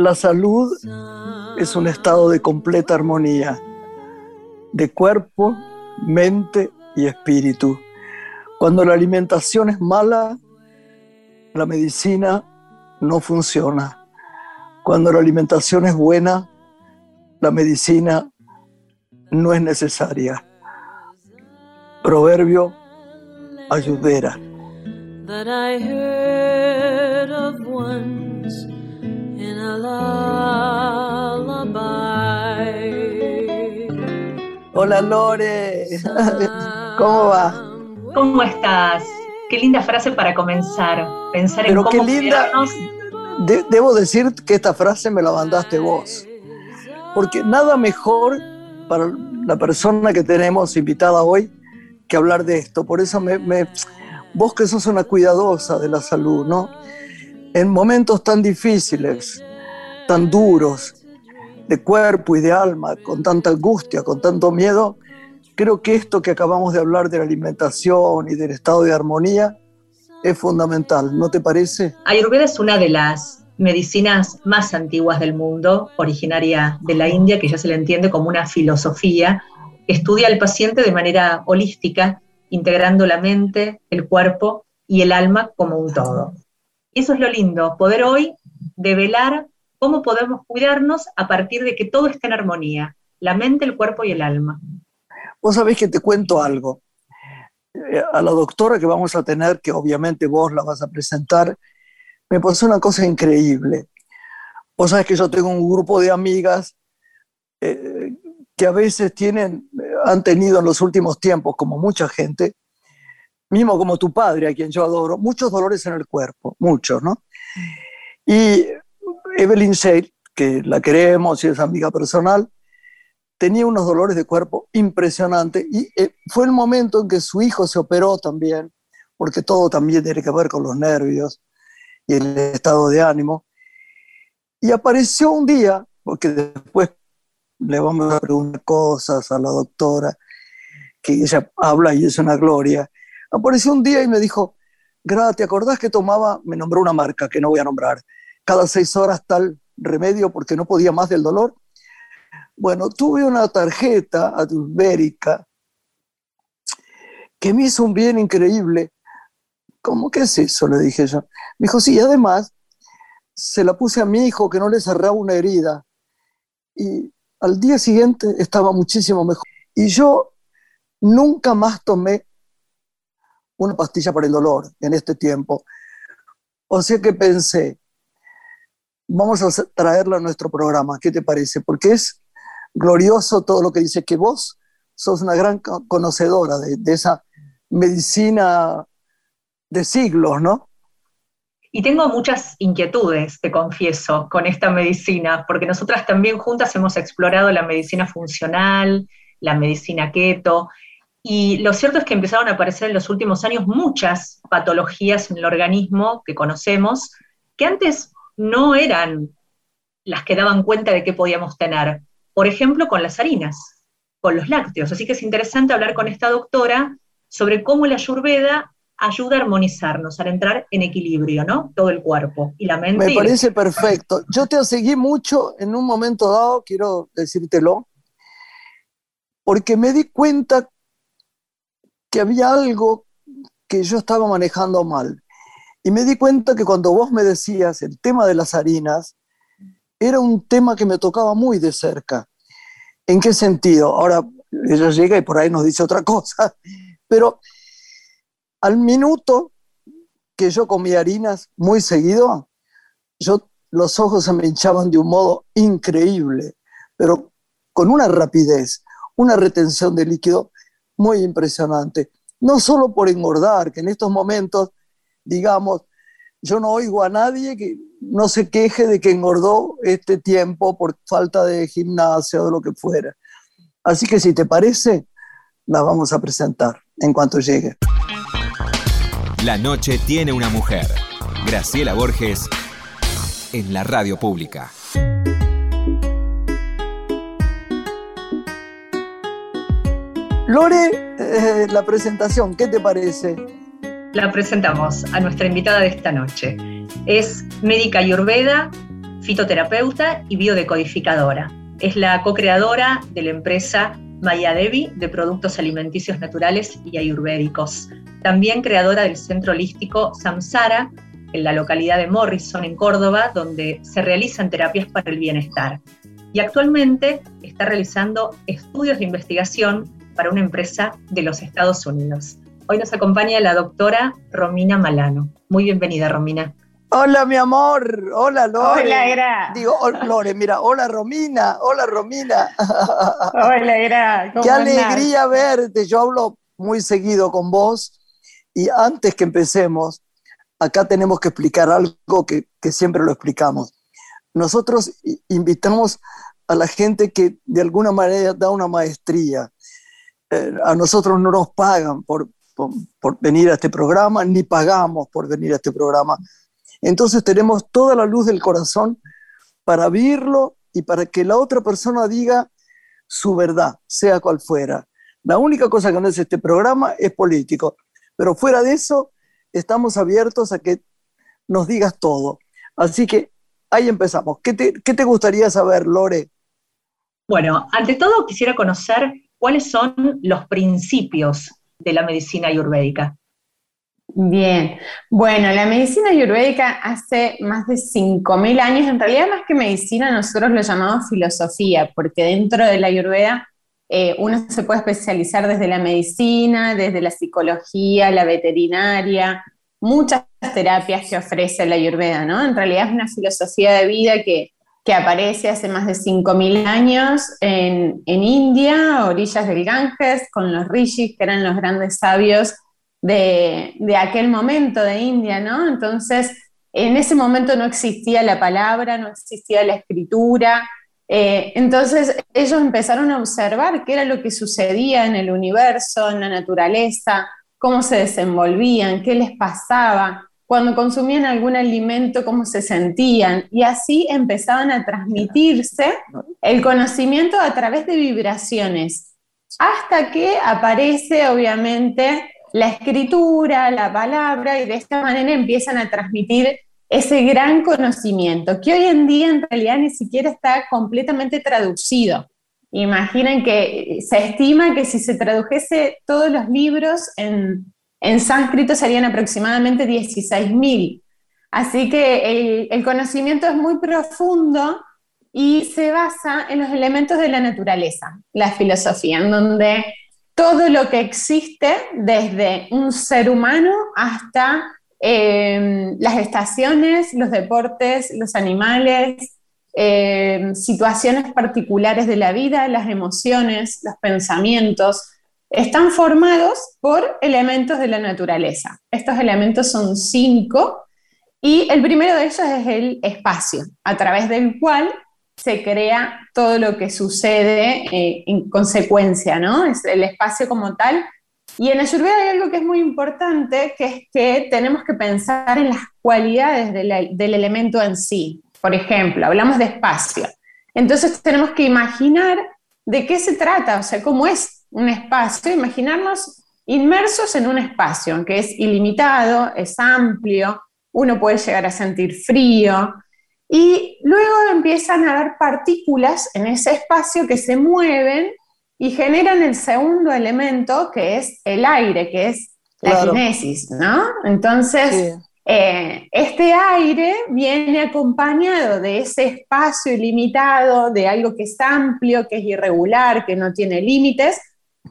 La salud es un estado de completa armonía, de cuerpo, mente y espíritu. Cuando la alimentación es mala, la medicina no funciona. Cuando la alimentación es buena, la medicina no es necesaria. Proverbio Ayudera. Hola Lore, ¿cómo va? ¿Cómo estás? Qué linda frase para comenzar. Pensar en cómo qué linda. debo decir que esta frase me la mandaste vos. Porque nada mejor para la persona que tenemos invitada hoy que hablar de esto. Por eso me, vos que sos una cuidadosa de la salud, ¿no? En momentos tan difíciles, tan duros, de cuerpo y de alma, con tanta angustia, con tanto miedo, creo que esto que acabamos de hablar de la alimentación y del estado de armonía es fundamental, ¿no te parece? Ayurveda es una de las medicinas más antiguas del mundo, originaria de la India, que ya se le entiende como una filosofía estudia al paciente de manera holística, integrando la mente, el cuerpo y el alma como un todo. Eso es lo lindo, poder hoy develar cómo podemos cuidarnos a partir de que todo esté en armonía, la mente, el cuerpo y el alma. Vos sabés que te cuento algo. Eh, a la doctora que vamos a tener, que obviamente vos la vas a presentar, me pasó una cosa increíble. Vos sabés que yo tengo un grupo de amigas eh, que a veces tienen, han tenido en los últimos tiempos, como mucha gente, mismo como tu padre, a quien yo adoro, muchos dolores en el cuerpo, muchos, ¿no? Y Evelyn Shale, que la queremos y es amiga personal, tenía unos dolores de cuerpo impresionantes y eh, fue el momento en que su hijo se operó también, porque todo también tiene que ver con los nervios y el estado de ánimo. Y apareció un día, porque después le vamos a preguntar cosas a la doctora, que ella habla y es una gloria. Apareció un día y me dijo, Gra, ¿te acordás que tomaba, me nombró una marca que no voy a nombrar, cada seis horas tal remedio porque no podía más del dolor? Bueno, tuve una tarjeta adulbérica que me hizo un bien increíble. ¿Cómo que es eso? Le dije yo. Me dijo, sí, además se la puse a mi hijo que no le cerraba una herida. Y al día siguiente estaba muchísimo mejor. Y yo nunca más tomé una pastilla para el dolor en este tiempo. O sea que pensé, vamos a traerla a nuestro programa, ¿qué te parece? Porque es glorioso todo lo que dice que vos sos una gran conocedora de, de esa medicina de siglos, ¿no? Y tengo muchas inquietudes, te confieso, con esta medicina, porque nosotras también juntas hemos explorado la medicina funcional, la medicina keto, y lo cierto es que empezaron a aparecer en los últimos años muchas patologías en el organismo que conocemos, que antes no eran las que daban cuenta de qué podíamos tener. Por ejemplo, con las harinas, con los lácteos. Así que es interesante hablar con esta doctora sobre cómo la ayurveda ayuda a armonizarnos, a entrar en equilibrio, ¿no? Todo el cuerpo y la mente. Me parece perfecto. Yo te seguí mucho en un momento dado, quiero decírtelo, porque me di cuenta que había algo que yo estaba manejando mal. Y me di cuenta que cuando vos me decías el tema de las harinas, era un tema que me tocaba muy de cerca. ¿En qué sentido? Ahora ella llega y por ahí nos dice otra cosa, pero al minuto que yo comía harinas muy seguido, yo, los ojos se me hinchaban de un modo increíble, pero con una rapidez, una retención de líquido muy impresionante. No solo por engordar, que en estos momentos, digamos, yo no oigo a nadie que no se queje de que engordó este tiempo por falta de gimnasia o de lo que fuera. Así que si te parece, la vamos a presentar en cuanto llegue. La noche tiene una mujer. Graciela Borges en la radio pública. Lore, eh, la presentación, ¿qué te parece? La presentamos a nuestra invitada de esta noche. Es médica ayurveda, fitoterapeuta y biodecodificadora. Es la co-creadora de la empresa Mayadevi de productos alimenticios naturales y ayurvédicos. También creadora del centro holístico Samsara en la localidad de Morrison, en Córdoba, donde se realizan terapias para el bienestar. Y actualmente está realizando estudios de investigación para una empresa de los Estados Unidos. Hoy nos acompaña la doctora Romina Malano. Muy bienvenida, Romina. Hola, mi amor. Hola, Lore. Hola, Era. Digo, Lore, mira, hola, Romina. Hola, Romina. Hola, Era. Qué alegría verte. Yo hablo muy seguido con vos y antes que empecemos, acá tenemos que explicar algo que, siempre lo explicamos. Nosotros invitamos a la gente que de alguna manera da una maestría. Eh, a nosotros no nos pagan por, por, venir a este programa, ni pagamos por venir a este programa. Entonces tenemos toda la luz del corazón para vivirlo y para que la otra persona diga su verdad, sea cual fuera. La única cosa que no es este programa es político, pero fuera de eso, estamos abiertos a que nos digas todo. Así que ahí empezamos. ¿Qué te, gustaría saber, Lore? Bueno, ante todo quisiera conocer cuáles son los principios de la medicina ayurvédica. Bien, bueno, la medicina ayurvédica hace más de 5.000 años, en realidad más que medicina nosotros lo llamamos filosofía, porque dentro de la ayurveda eh, uno se puede especializar desde la medicina, desde la psicología, la veterinaria, muchas terapias que ofrece la Ayurveda, ¿no? En realidad es una filosofía de vida que, aparece hace más de 5.000 años en, India, a orillas del Ganges, con los rishis, que eran los grandes sabios de, de aquel momento de India, ¿no? Entonces, en ese momento no existía la palabra, no existía la escritura, eh, entonces ellos empezaron a observar qué era lo que sucedía en el universo, en la naturaleza, cómo se desenvolvían, qué les pasaba, cuando consumían algún alimento, cómo se sentían. Y así empezaban a transmitirse el conocimiento a través de vibraciones, hasta que aparece obviamente la escritura, la palabra, y de esta manera empiezan a transmitir ese gran conocimiento que hoy en día en realidad ni siquiera está completamente traducido. Imaginen que se estima que si se tradujese todos los libros en, en sánscrito serían aproximadamente 16.000. Así que el, conocimiento es muy profundo y se basa en los elementos de la naturaleza, la filosofía, en donde todo lo que existe, desde un ser humano hasta Em, las estaciones, los deportes, los animales, em, situaciones particulares de la vida, las emociones, los pensamientos, están formados por elementos de la naturaleza. Estos elementos son cinco y el primero de ellos es el espacio, a través del cual se crea todo lo que sucede eh, en consecuencia, ¿no? Es el espacio como tal y en Ayurveda hay algo que es muy importante, que es que tenemos que pensar en las cualidades del elemento en sí. Por ejemplo, hablamos de espacio. Entonces tenemos que imaginar de qué se trata, o sea, cómo es un espacio, imaginarnos inmersos en un espacio, que es ilimitado, es amplio, uno puede llegar a sentir frío, y luego empiezan a haber partículas en ese espacio que se mueven y generan el segundo elemento, que es el aire, que es la kinesis, ¿no? Entonces, eh, este aire viene acompañado de ese espacio ilimitado, de algo que es amplio, que es irregular, que no tiene límites,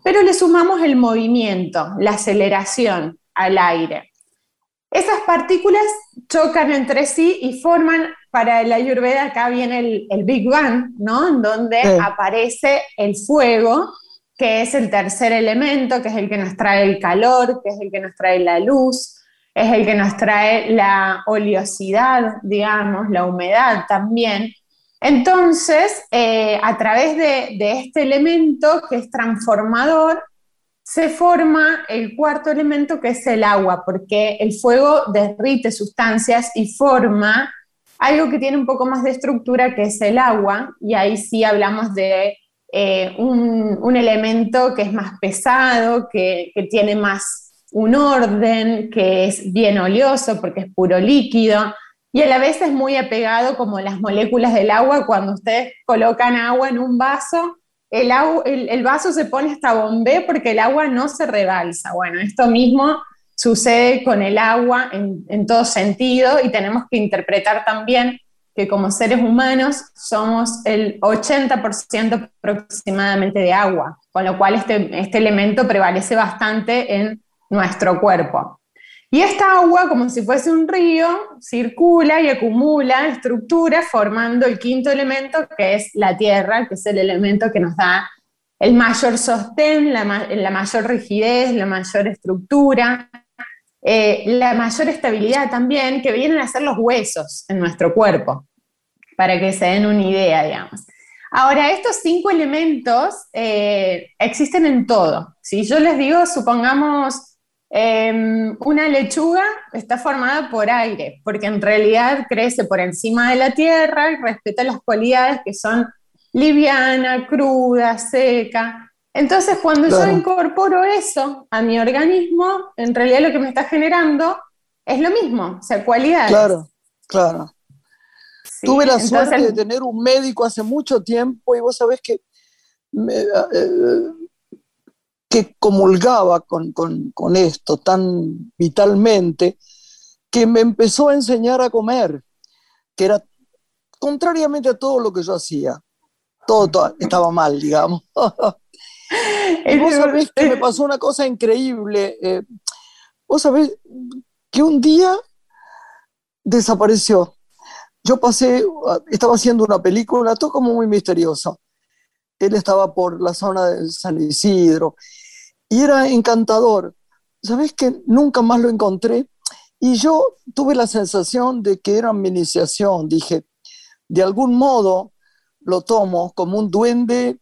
pero le sumamos el movimiento, la aceleración al aire. Esas partículas chocan entre sí y forman para la Ayurveda acá viene el, Big Bang, ¿no? En donde aparece el fuego, que es el tercer elemento, que es el que nos trae el calor, que es el que nos trae la luz, es el que nos trae la oleosidad, digamos, la humedad también. Entonces, eh, a través de, este elemento que es transformador, se forma el cuarto elemento que es el agua, porque el fuego derrite sustancias y forma algo que tiene un poco más de estructura, que es el agua, y ahí sí hablamos de eh, un, elemento que es más pesado, que, tiene más un orden, que es bien oleoso porque es puro líquido. Y a la vez es muy apegado como las moléculas del agua. Cuando ustedes colocan agua en un vaso, el, el, vaso se pone hasta bombé porque el agua no se rebalsa. Bueno, esto mismo sucede con el agua en, en todo sentido y tenemos que interpretar también que como seres humanos somos el 80% aproximadamente de agua, con lo cual este, este elemento prevalece bastante en nuestro cuerpo. Y esta agua, como si fuese un río, circula y acumula estructuras formando el quinto elemento, que es la tierra, que es el elemento que nos da el mayor sostén, la, mayor rigidez, la mayor estructura, eh, la mayor estabilidad también, que vienen a ser los huesos en nuestro cuerpo para que se den una idea, digamos. Ahora, estos cinco elementos eh, existen en todo. Si yo les digo, supongamos, em, una lechuga está formada por aire, porque en realidad crece por encima de la tierra y respeta las cualidades que son liviana, cruda, seca. Entonces, cuando yo incorporo eso a mi organismo, en realidad lo que me está generando es lo mismo, o sea, cualidades. Claro, claro. Tuve la suerte de tener un médico hace mucho tiempo y vos sabés que, eh, que comulgaba con, esto tan vitalmente, que me empezó a enseñar a comer, que era contrariamente a todo lo que yo hacía. Todo, estaba mal, digamos. y vos sabés que me pasó una cosa increíble. Eh, vos sabés que un día desapareció yo pasé, estaba haciendo una película, todo como muy misterioso. Él estaba por la zona de San Isidro y era encantador. ¿Sabes que nunca más lo encontré? Y yo tuve la sensación de que era mi iniciación. Dije, de algún modo lo tomo como un duende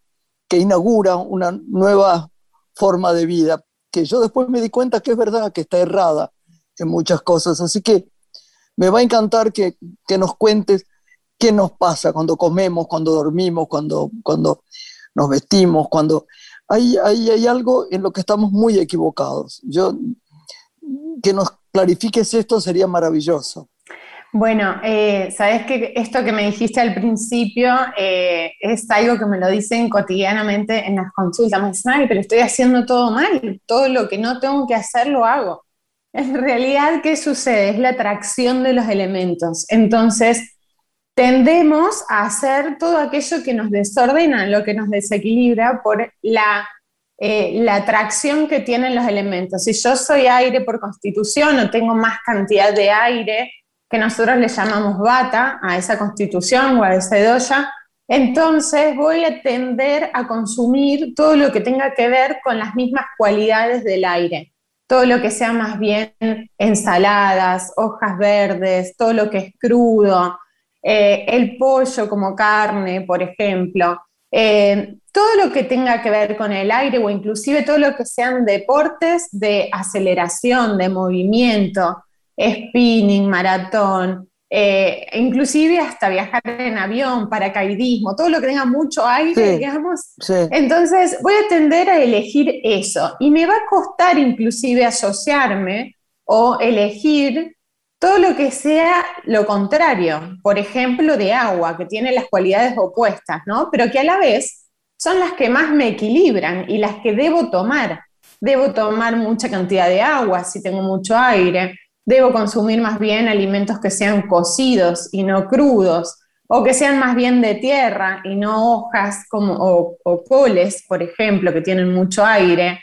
que inaugura una nueva forma de vida, que yo después me di cuenta que es verdad, que está errada en muchas cosas. Así que me va a encantar que, nos cuentes qué nos pasa cuando comemos, cuando dormimos, cuando, cuando nos vestimos, cuando hay, hay, hay algo en lo que estamos muy equivocados. Yo, que nos clarifiques esto sería maravilloso. Bueno, eh, sabes que esto que me dijiste al principio eh, es algo que me lo dicen cotidianamente en las consultas. Me dicen, ay, pero estoy haciendo todo mal, todo lo que no tengo que hacer lo hago. En realidad, ¿qué sucede? Es la atracción de los elementos. Entonces, tendemos a hacer todo aquello que nos desordena, lo que nos desequilibra por la, eh, la atracción que tienen los elementos. Si yo soy aire por constitución o tengo más cantidad de aire, que nosotros le llamamos bata a esa constitución o a esa doya, entonces voy a tender a consumir todo lo que tenga que ver con las mismas cualidades del aire todo lo que sea más bien ensaladas, hojas verdes, todo lo que es crudo, eh, el pollo como carne, por ejemplo, eh, todo lo que tenga que ver con el aire o inclusive todo lo que sean deportes de aceleración, de movimiento, spinning, maratón, eh, inclusive hasta viajar en avión, paracaidismo, todo lo que tenga mucho aire, digamos. Entonces voy a tender a elegir eso. Y me va a costar inclusive asociarme o elegir todo lo que sea lo contrario, por ejemplo, de agua, que tiene las cualidades opuestas, ¿no? Pero que a la vez son las que más me equilibran y las que debo tomar. Debo tomar mucha cantidad de agua si tengo mucho aire debo consumir más bien alimentos que sean cocidos y no crudos, o que sean más bien de tierra y no hojas como, o, coles, por ejemplo, que tienen mucho aire,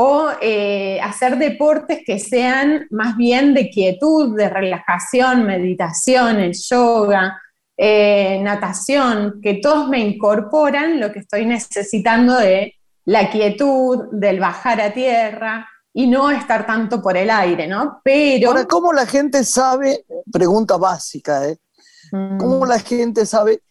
o eh, hacer deportes que sean más bien de quietud, de relajación, meditación, el yoga, eh, natación, que todos me incorporan lo que estoy necesitando de la quietud, del bajar a tierra, y no estar tanto por el aire, ¿no? Pero... Ahora, ¿cómo la gente sabe, pregunta básica, ¿eh? Mm. ¿Cómo la gente sabe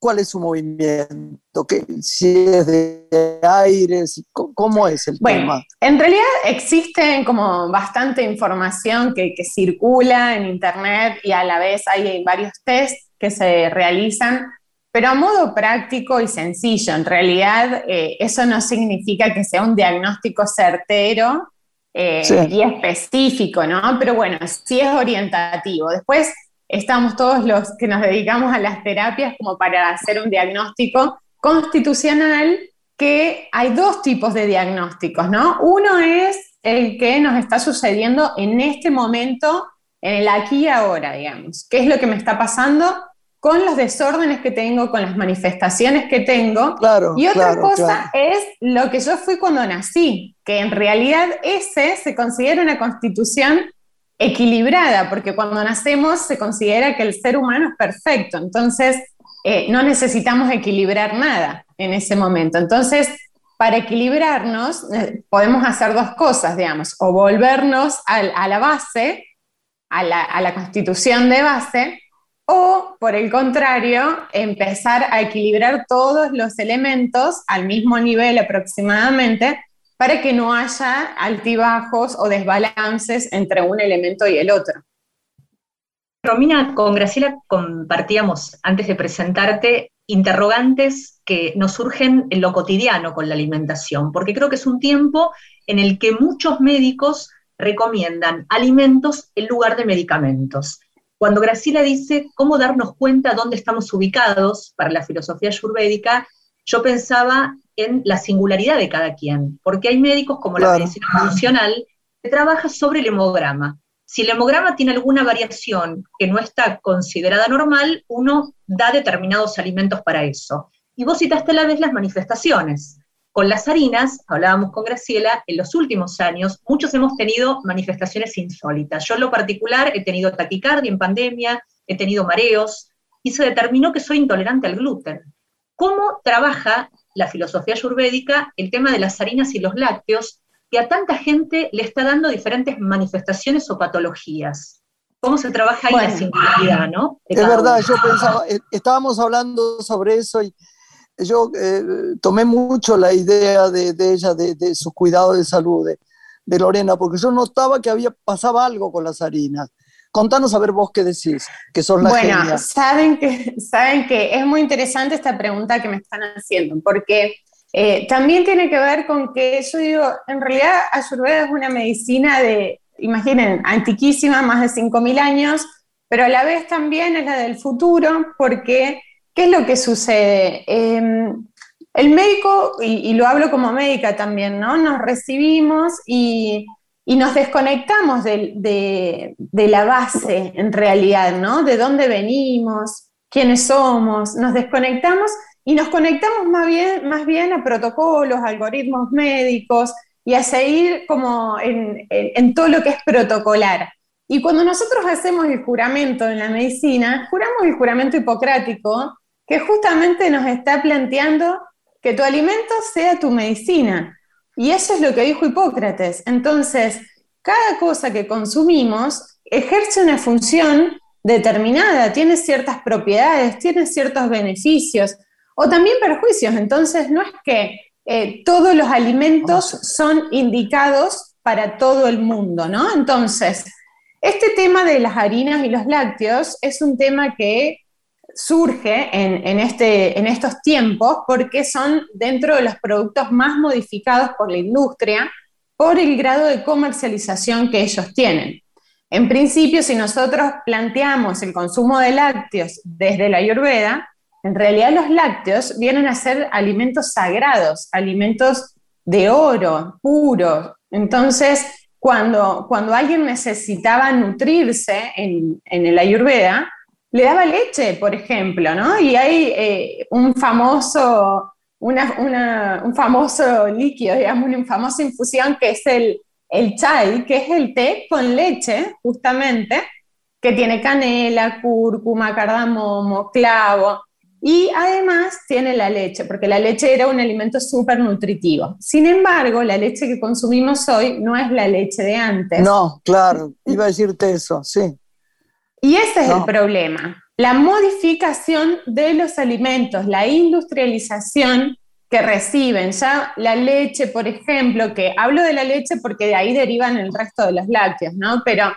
cuál es su movimiento? ¿Qué, si es de aire, ¿cómo es el bueno, En realidad existe como bastante información que, circula en Internet y a la vez hay varios tests que se realizan pero a modo práctico y sencillo. En realidad, eh, eso no significa que sea un diagnóstico certero eh, y específico, ¿no? Pero bueno, sí es orientativo. Después, estamos todos los que nos dedicamos a las terapias como para hacer un diagnóstico constitucional que hay dos tipos de diagnósticos, ¿no? Uno es el que nos está sucediendo en este momento, en el aquí y ahora, digamos. ¿Qué es lo que me está pasando con los desórdenes que tengo, con las manifestaciones que tengo? Claro, y otra claro, cosa claro. es lo que yo fui cuando nací, que en realidad ese se considera una constitución equilibrada, porque cuando nacemos se considera que el ser humano es perfecto, entonces eh, no necesitamos equilibrar nada en ese momento. Entonces, para equilibrarnos, eh, podemos hacer dos cosas, digamos, o volvernos al- a, la base, a la, a la constitución de base, o por el contrario, empezar a equilibrar todos los elementos al mismo nivel aproximadamente para que no haya altibajos o desbalances entre un elemento y el otro. Romina, con Graciela compartíamos antes de presentarte interrogantes que nos surgen en lo cotidiano con la alimentación, porque creo que es un tiempo en el que muchos médicos recomiendan alimentos en lugar de medicamentos. Cuando Graciela dice cómo darnos cuenta dónde estamos ubicados para la filosofía ayurvédica, yo pensaba en la singularidad de cada quien, porque hay médicos como la medicina funcional que trabaja sobre el hemograma. Si el hemograma tiene alguna variación que no está considerada normal, uno da determinados alimentos para eso. Y vos citaste a la vez las manifestaciones. Con las harinas, hablábamos con Graciela, en los últimos años muchos hemos tenido manifestaciones insólitas. Yo en lo particular he tenido taquicardia en pandemia, he tenido mareos, y se determinó que soy intolerante al gluten. ¿Cómo trabaja la filosofía ayurvédica el tema de las harinas y los lácteos que a tanta gente le está dando diferentes manifestaciones o patologías? ¿Cómo se trabaja ahí la Bueno. singularidad, no? De Es verdad, uno. yo pensaba, eh, estábamos hablando sobre eso y yo eh, tomé mucho la idea de, de ella, de, de su cuidado de salud, de, de Lorena, porque yo notaba que había pasaba algo con las harinas. Contanos a ver vos qué decís, que sos la Bueno, genia. saben que, saben que es muy interesante esta pregunta que me están haciendo, porque eh, también tiene que ver con que yo digo, en realidad Ayurveda es una medicina de, imaginen, antiquísima, más de 5.000 años, pero a la vez también es la del futuro, porque ¿qué es lo que sucede? Eh, el médico, y, y lo hablo como médica también, ¿no? Nos recibimos y y nos desconectamos de, de, la base en realidad, ¿no? De dónde venimos, quiénes somos, nos desconectamos y nos conectamos más bien, más bien a protocolos, algoritmos médicos y a seguir como en, en todo lo que es protocolar. Y cuando nosotros hacemos el juramento en la medicina, juramos el juramento hipocrático que justamente nos está planteando que tu alimento sea tu medicina. Y eso es lo que dijo Hipócrates. Entonces, cada cosa que consumimos ejerce una función determinada, tiene ciertas propiedades, tiene ciertos beneficios o también perjuicios. Entonces, no es que eh, todos los alimentos son indicados para todo el mundo, ¿no? Entonces, este tema de las harinas y los lácteos es un tema que surge en, en, este, en estos tiempos porque son dentro de los productos más modificados por la industria por el grado de comercialización que ellos tienen. En principio, si nosotros planteamos el consumo de lácteos desde la Ayurveda, en realidad los lácteos vienen a ser alimentos sagrados, alimentos de oro, puros. Entonces, cuando, cuando alguien necesitaba nutrirse en, en el Ayurveda, le daba leche, por ejemplo, ¿no? Y hay eh, un famoso, una, una, un famoso líquido, digamos, una famosa infusión que es el, el chai, que es el té con leche, justamente, que tiene canela, cúrcuma, cardamomo, clavo, y además tiene la leche, porque la leche era un alimento súper nutritivo. Sin embargo, la leche que consumimos hoy no es la leche de antes. No, claro, iba a decirte eso, sí. Y ese es no. el problema, la modificación de los alimentos, la industrialización que reciben. Ya la leche, por ejemplo, que hablo de la leche porque de ahí derivan el resto de los lácteos, ¿no? Pero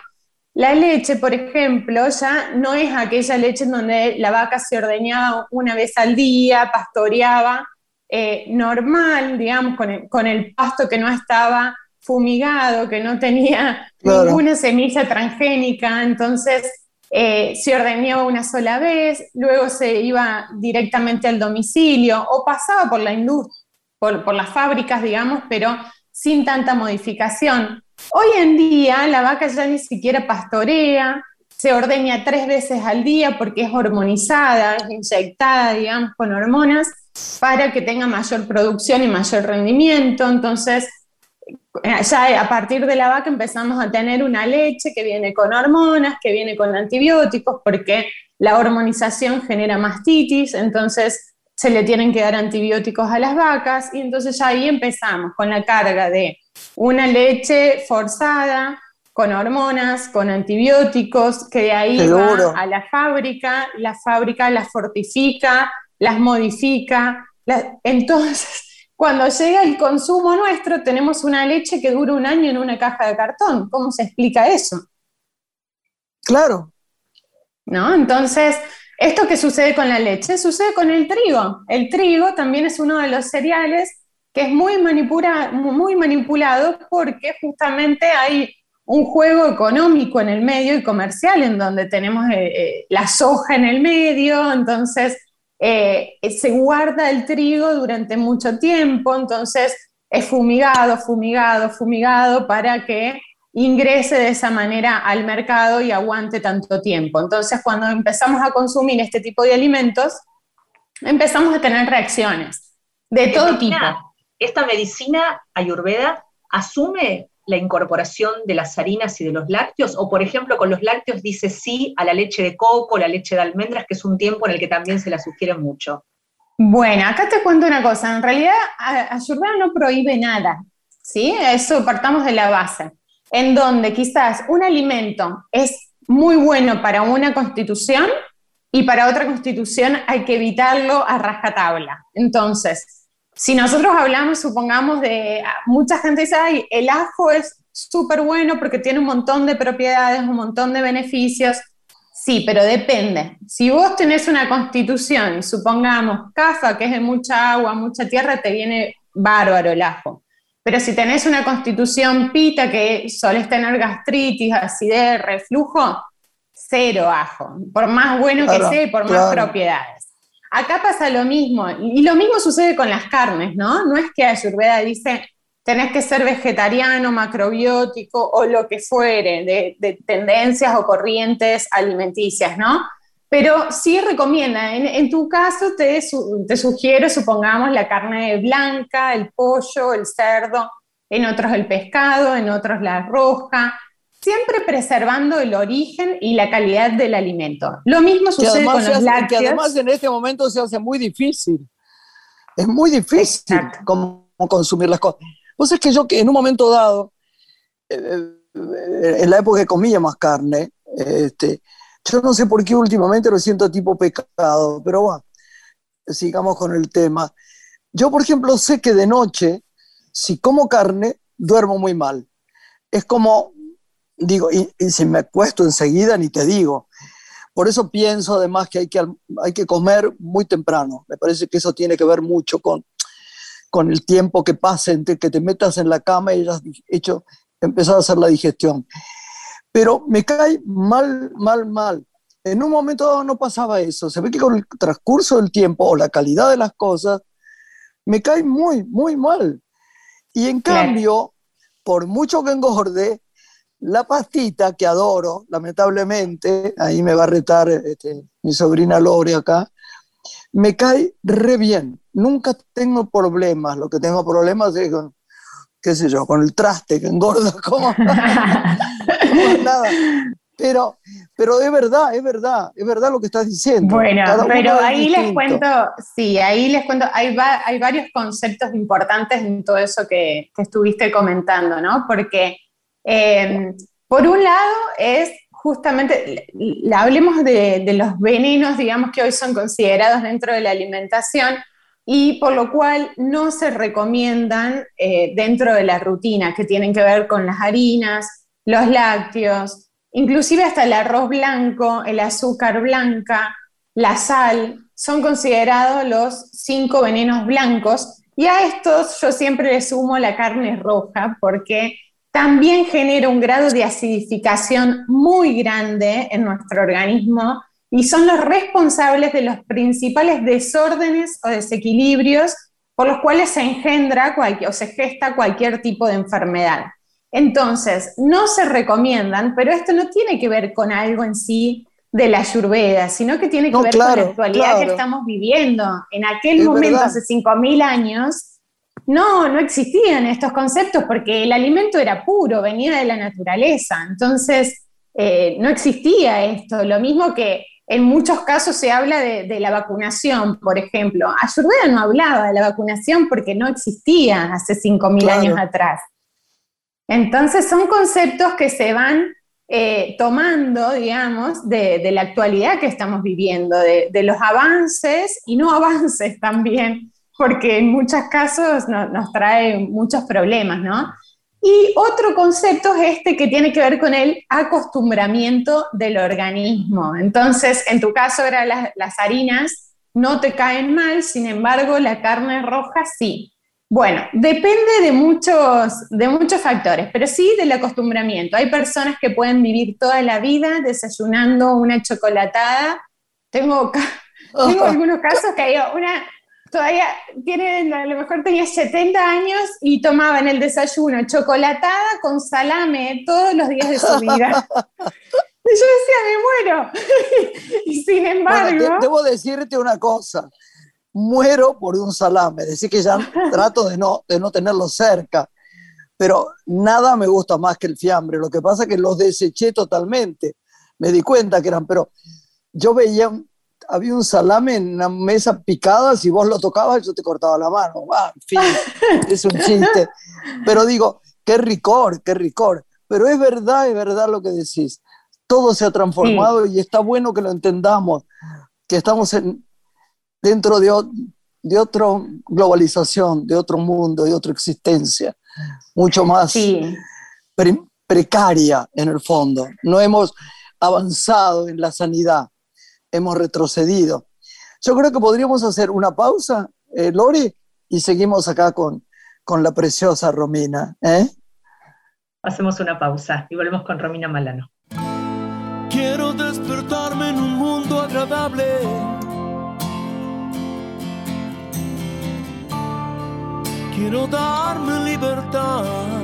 la leche, por ejemplo, ya no es aquella leche en donde la vaca se ordeñaba una vez al día, pastoreaba eh, normal, digamos, con el, con el pasto que no estaba fumigado, que no tenía claro. ninguna semilla transgénica. Entonces, eh, se ordeñaba una sola vez, luego se iba directamente al domicilio o pasaba por la industria, por, por las fábricas, digamos, pero sin tanta modificación. Hoy en día la vaca ya ni siquiera pastorea, se ordeña tres veces al día porque es hormonizada, es inyectada, digamos, con hormonas para que tenga mayor producción y mayor rendimiento. Entonces, ya a partir de la vaca empezamos a tener una leche que viene con hormonas, que viene con antibióticos, porque la hormonización genera mastitis, entonces se le tienen que dar antibióticos a las vacas y entonces ya ahí empezamos con la carga de una leche forzada, con hormonas, con antibióticos, que de ahí va a la fábrica, la fábrica las fortifica, las modifica. entonces, cuando llega el consumo nuestro, tenemos una leche que dura un año en una caja de cartón. ¿Cómo se explica eso? Claro. ¿No? Entonces, ¿esto qué sucede con la leche? Sucede con el trigo. El trigo también es uno de los cereales que es muy, muy manipulado porque justamente hay un juego económico en el medio y comercial, en donde tenemos eh, eh, la soja en el medio, entonces eh, se guarda el trigo durante mucho tiempo, entonces es fumigado, fumigado, fumigado para que ingrese de esa manera al mercado y aguante tanto tiempo. Entonces, cuando empezamos a consumir este tipo de alimentos, empezamos a tener reacciones de todo tipo. Esta medicina ayurveda asume la incorporación de las harinas y de los lácteos? O, por ejemplo, con los lácteos dice sí a la leche de coco, la leche de almendras, que es un tiempo en el que también se la sugiere mucho. Bueno, acá te cuento una cosa. En realidad, Ayurveda no prohíbe nada, ¿sí? Eso partamos de la base. En donde quizás un alimento es muy bueno para una constitución y para otra constitución hay que evitarlo a rajatabla. Entonces, si nosotros hablamos, supongamos, de mucha gente dice, ay, el ajo es súper bueno porque tiene un montón de propiedades, un montón de beneficios. Sí, pero depende. Si vos tenés una constitución, supongamos, CAFA, que es de mucha agua, mucha tierra, te viene bárbaro el ajo. Pero si tenés una constitución pita, que solés tener gastritis, acidez, reflujo, cero ajo, por más bueno que sea y por más propiedades. Acá pasa lo mismo, y lo mismo sucede con las carnes, ¿no? No es que Ayurveda dice, tenés que ser vegetariano, macrobiótico o lo que fuere, de, tendencias o corrientes alimenticias, ¿no? Pero sí recomienda, en, tu caso te, te, sugiero, supongamos, la carne blanca, el pollo, el cerdo, en otros el pescado, en otros la roja, siempre preservando el origen y la calidad del alimento. Lo mismo sucede con los lácteos. Que además en este momento se hace muy difícil. Es muy difícil como consumir las cosas. Pues es que yo que en un momento dado, eh, eh, en la época que comía más carne, este, yo no sé por qué últimamente lo siento tipo pecado, pero bueno, sigamos con el tema. Yo, por ejemplo, sé que de noche, si como carne, duermo muy mal. Es como digo, y, si me acuesto enseguida ni te digo. Por eso pienso además que hay que, hay que comer muy temprano. Me parece que eso tiene que ver mucho con, con el tiempo que pasa entre que te metas en la cama y hayas hecho, empezar a hacer la digestión. Pero me cae mal, mal, mal. En un momento dado no pasaba eso. Se ve que con el transcurso del tiempo o la calidad de las cosas, me cae muy, muy mal. Y en cambio, por mucho que engorde, la pastita, que adoro, lamentablemente, ahí me va a retar este, mi sobrina Lore acá, me cae re bien. Nunca tengo problemas. Lo que tengo problemas es con, qué sé yo, con el traste que engorda como, nada. Pero, pero es verdad, es verdad, es verdad lo que estás diciendo. Bueno, pero ahí les cuento, sí, ahí les cuento, hay, hay varios conceptos importantes en todo eso que, que estuviste comentando, ¿no? Porque Em, por un lado es justamente, hablemos de, los venenos, digamos, que hoy son considerados dentro de la alimentación y por lo cual no se recomiendan eh, dentro de la rutina, que tienen que ver con las harinas, los lácteos, inclusive hasta el arroz blanco, el azúcar blanca, la sal, son considerados los cinco venenos blancos. Y a estos yo siempre le sumo la carne roja, porque también genera un grado de acidificación muy grande en nuestro organismo y son los responsables de los principales desórdenes o desequilibrios por los cuales se engendra o se gesta cualquier tipo de enfermedad. Entonces, no se recomiendan, pero esto no tiene que ver con algo en sí de la ayurveda, sino que tiene que ver con la actualidad que estamos viviendo. En aquel momento, hace 5.000 años, no, no existían estos conceptos porque el alimento era puro, venía de la naturaleza. Entonces, eh, no existía esto. Lo mismo que en muchos casos se habla de, la vacunación, por ejemplo. Ayurveda no hablaba de la vacunación porque no existía hace 5.000 años atrás. Entonces, son conceptos que se van eh, tomando, digamos, de, la actualidad que estamos viviendo, de, de los avances y no avances también porque en muchos casos nos trae muchos problemas, ¿no? Y otro concepto es este que tiene que ver con el acostumbramiento del organismo. Entonces, en tu caso eran las, harinas, no te caen mal, sin embargo, la carne roja sí. Bueno, depende de muchos, de muchos factores, pero sí del acostumbramiento. Hay personas que pueden vivir toda la vida desayunando una chocolatada. Tengo, tengo algunos casos que hay una, todavía tiene, a lo mejor tenía 70 años y tomaba en el desayuno chocolatada con salame todos los días de su vida. Y yo decía, me muero. y sin embargo... debo decirte una cosa. Muero por un salame. Decir que ya trato de no, de no tenerlo cerca. Pero nada me gusta más que el fiambre. Lo que pasa es que los deseché totalmente. Me di cuenta que eran, pero yo veía había un salame en una mesa picada, si vos lo tocabas yo te cortaba la mano. Ah, en fin, es un chiste. Pero digo, qué ricor, qué ricor. Pero es verdad, es verdad lo que decís. Todo se ha transformado y está bueno que lo entendamos, que estamos en, dentro de, de otra globalización, de otro mundo, de otra existencia, mucho más precaria en el fondo. No hemos avanzado en la sanidad hemos retrocedido. Yo creo que podríamos hacer una pausa, eh, Lori, y seguimos acá con, con la preciosa Romina. ¿eh? Hacemos una pausa y volvemos con Romina Malano. Quiero despertarme en un mundo agradable. Quiero darme libertad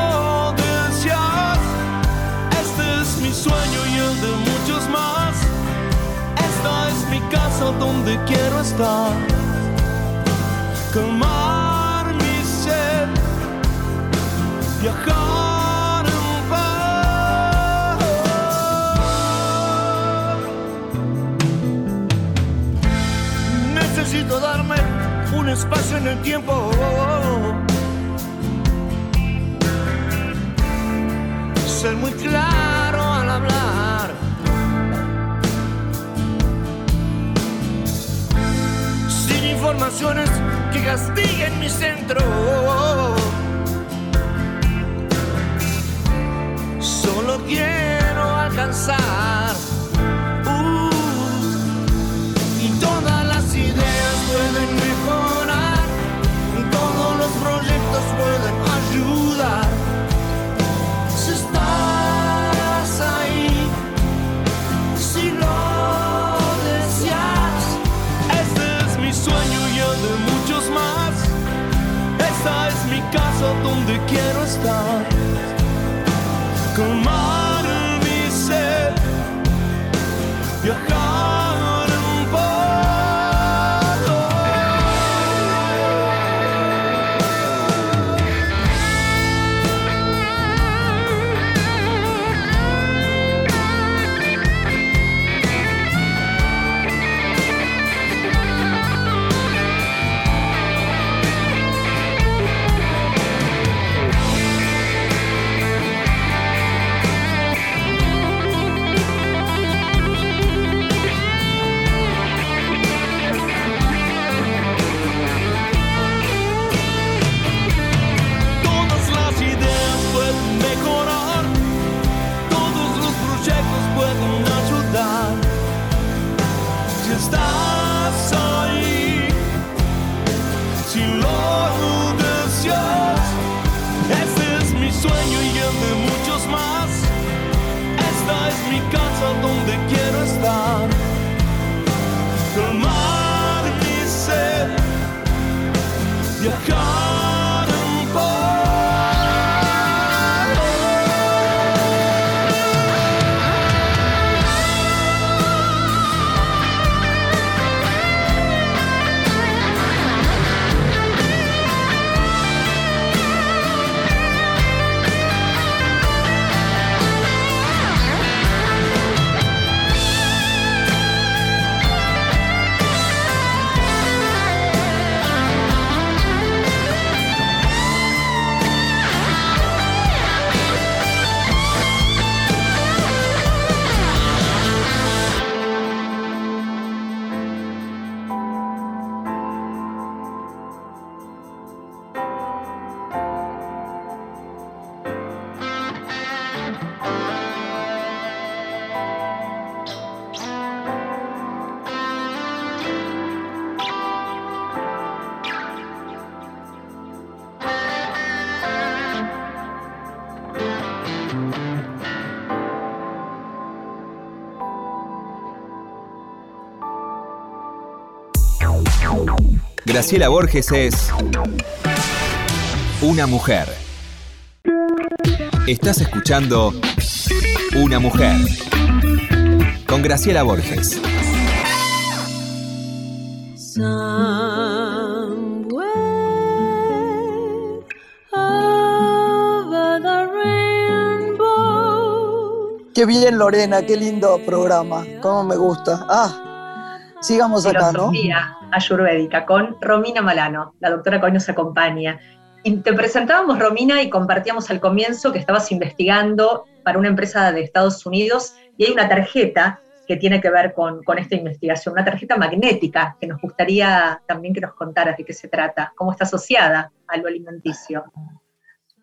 casa donde quiero estar. Calmar mi sed, viajar en paz. Necesito darme un espacio en el tiempo. Ser muy claro Que castiguen mi centro. Solo quiero alcanzar. Quiero estar. Calmar mi Graciela Borges es una mujer. Estás escuchando Una mujer con Graciela Borges. Qué bien, Lorena, qué lindo programa. Cómo me gusta. Ah, sigamos acá, ¿no? Ayurvédica con Romina Malano. La doctora que hoy nos acompaña. Y te presentábamos, Romina, y compartíamos al comienzo que estabas investigando para una empresa de Estados Unidos y hay una tarjeta que tiene que ver con, con, esta investigación, una tarjeta magnética que nos gustaría también que nos contaras de qué se trata, cómo está asociada a lo alimenticio.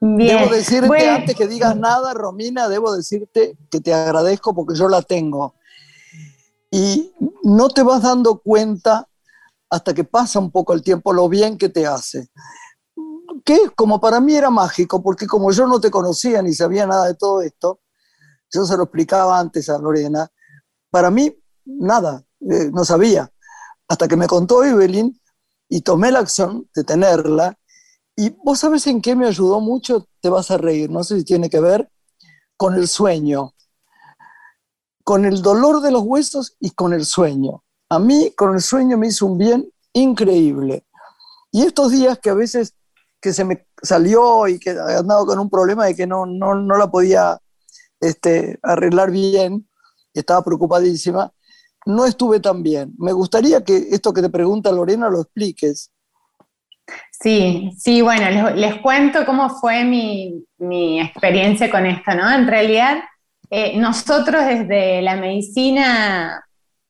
Debo decirte, antes que digas nada, Romina, debo decirte que te agradezco porque yo la tengo. Y no te vas dando cuenta hasta que pasa un poco el tiempo lo bien que te hace. Que como para mí era mágico, porque como yo no te conocía ni sabía nada de todo esto, yo se lo explicaba antes a Lorena, para mí nada, eh, no sabía. Hasta que me contó Evelyn y tomé la acción de tenerla y vos sabes en qué me ayudó mucho, te vas a reír, no sé si tiene que ver con el sueño, con el dolor de los huesos y con el sueño. A mí con el sueño me hizo un bien increíble. Y estos días que a veces que se me salió y que he andado con un problema de que no, no, no la podía este, arreglar bien, estaba preocupadísima, no estuve tan bien. Me gustaría que esto que te pregunta Lorena lo expliques. Sí, sí, bueno, les, cuento cómo fue mi, experiencia con esto, ¿no? En realidad, eh, nosotros desde la medicina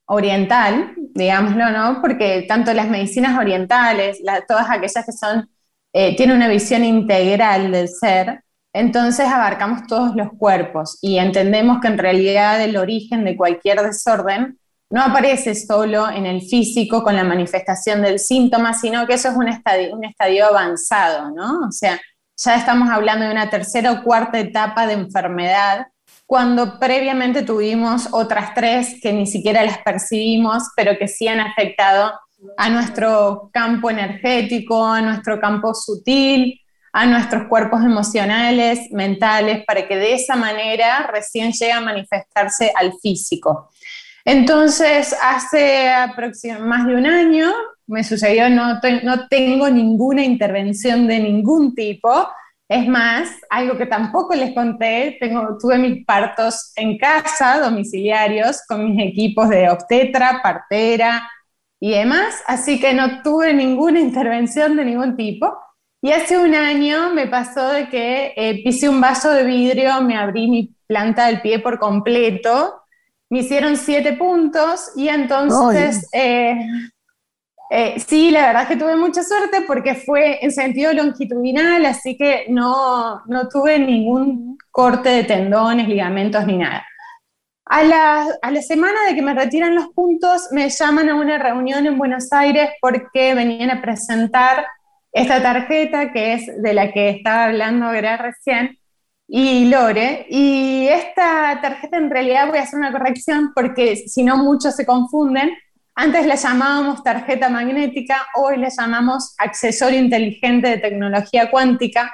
oriental, digámoslo, ¿no? Porque tanto las medicinas orientales, todas aquellas que son, eh, tienen una visión integral del ser, entonces abarcamos todos los cuerpos y entendemos que en realidad el origen de cualquier desorden no aparece solo en el físico con la manifestación del síntoma, sino que eso es un estadio, un estadio avanzado, ¿no? O sea, ya estamos hablando de una tercera o cuarta etapa de enfermedad, cuando previamente tuvimos otras tres que ni siquiera las percibimos, pero que sí han afectado a nuestro campo energético, a nuestro campo sutil, a nuestros cuerpos emocionales, mentales, para que de esa manera recién llegue a manifestarse al físico. Entonces, hace más de un año me sucedió, no, no tengo ninguna intervención de ningún tipo. Es más, algo que tampoco les conté, tengo, tuve mis partos en casa, domiciliarios, con mis equipos de obstetra, partera y demás, así que no tuve ninguna intervención de ningún tipo. Y hace un año me pasó de que eh, pisé un vaso de vidrio, me abrí mi planta del pie por completo me hicieron siete puntos y entonces, eh, eh, sí, la verdad es que tuve mucha suerte porque fue en sentido longitudinal, así que no, no tuve ningún corte de tendones, ligamentos ni nada. A la, a la, semana de que me retiran los puntos, me llaman a una reunión en Buenos Aires porque venían a presentar esta tarjeta que es de la que estaba hablando Vera recién, y Lore. Y esta tarjeta en realidad voy a hacer una corrección porque si no muchos se confunden. Antes la llamábamos tarjeta magnética, hoy la llamamos accesorio inteligente de tecnología cuántica,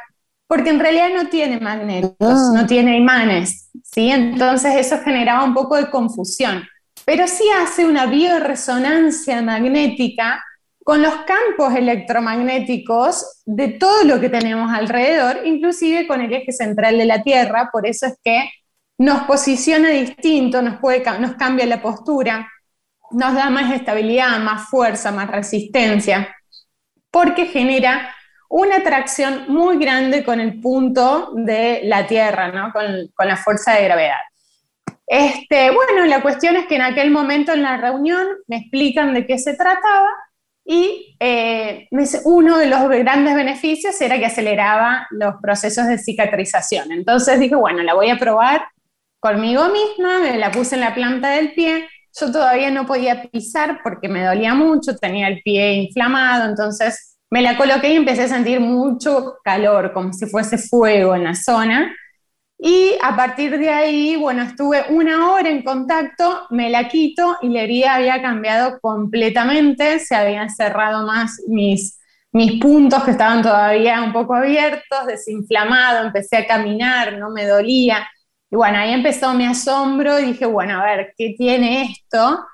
porque en realidad no tiene magnetos, ah. no tiene imanes, ¿sí? Entonces eso generaba un poco de confusión. Pero sí hace una bioresonancia magnética con los campos electromagnéticos de todo lo que tenemos alrededor, inclusive con el eje central de la Tierra, por eso es que nos posiciona distinto, nos, puede, nos cambia la postura, nos da más estabilidad, más fuerza, más resistencia, porque genera una atracción muy grande con el punto de la Tierra, ¿no? con, con la fuerza de gravedad. Este, bueno, la cuestión es que en aquel momento en la reunión me explican de qué se trataba y eh, uno de los grandes beneficios era que aceleraba los procesos de cicatrización. Entonces dije, bueno, la voy a probar conmigo misma, me la puse en la planta del pie. Yo todavía no podía pisar porque me dolía mucho, tenía el pie inflamado, entonces me la coloqué y empecé a sentir mucho calor, como si fuese fuego en la zona. Y a partir de ahí, bueno, estuve una hora en contacto, me la quito y la herida había cambiado completamente, se habían cerrado más mis, mis puntos que estaban todavía un poco abiertos, desinflamado, empecé a caminar, no me dolía. Y bueno, ahí empezó mi asombro y dije, bueno, a ver, ¿qué tiene esto?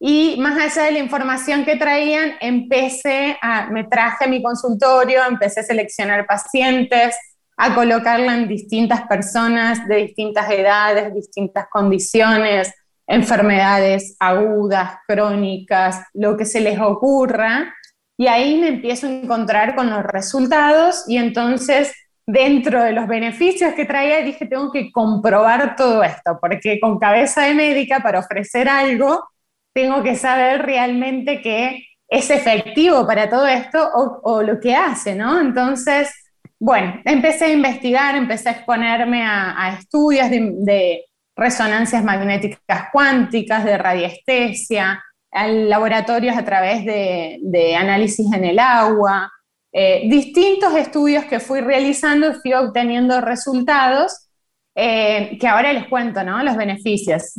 Y más allá de la información que traían, empecé a, me traje a mi consultorio, empecé a seleccionar pacientes, a colocarla en distintas personas de distintas edades, distintas condiciones, enfermedades agudas, crónicas, lo que se les ocurra. Y ahí me empiezo a encontrar con los resultados y entonces dentro de los beneficios que traía dije, tengo que comprobar todo esto, porque con cabeza de médica para ofrecer algo, tengo que saber realmente que es efectivo para todo esto o, lo que hace, ¿no? Entonces bueno, empecé a investigar, empecé a exponerme a, estudios de, resonancias magnéticas cuánticas, de radiestesia, a laboratorios a través de, análisis en el agua, eh, distintos estudios que fui realizando y fui obteniendo resultados eh, que ahora les cuento, ¿no? Los beneficios.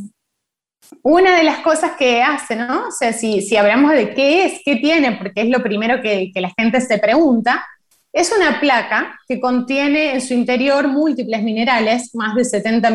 Una de las cosas que hace, ¿no? O sea, si, hablamos de qué es, qué tiene, porque es lo primero que, que la gente se pregunta, es una placa que contiene en su interior múltiples minerales, más de 70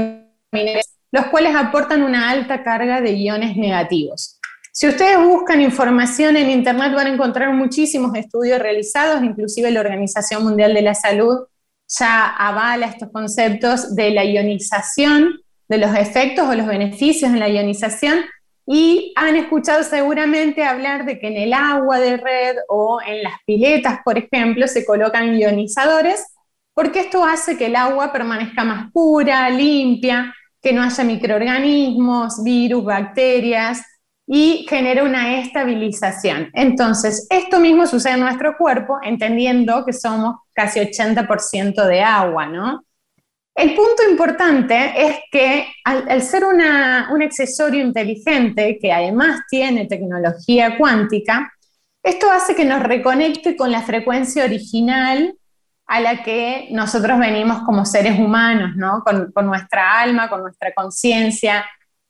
minerales, los cuales aportan una alta carga de iones negativos. Si ustedes buscan información en Internet van a encontrar muchísimos estudios realizados, inclusive la Organización Mundial de la Salud ya avala estos conceptos de la ionización, de los efectos o los beneficios en la ionización, y han escuchado seguramente hablar de que en el agua de red o en las piletas, por ejemplo, se colocan ionizadores, porque esto hace que el agua permanezca más pura, limpia, que no haya microorganismos, virus, bacterias y genera una estabilización. Entonces, esto mismo sucede en nuestro cuerpo, entendiendo que somos casi 80% de agua, ¿no? El punto importante es que al, ser un accesorio inteligente que además tiene tecnología cuántica, esto hace que nos reconecte con la frecuencia original a la que nosotros venimos como seres humanos, ¿no? con, con nuestra alma, con nuestra conciencia,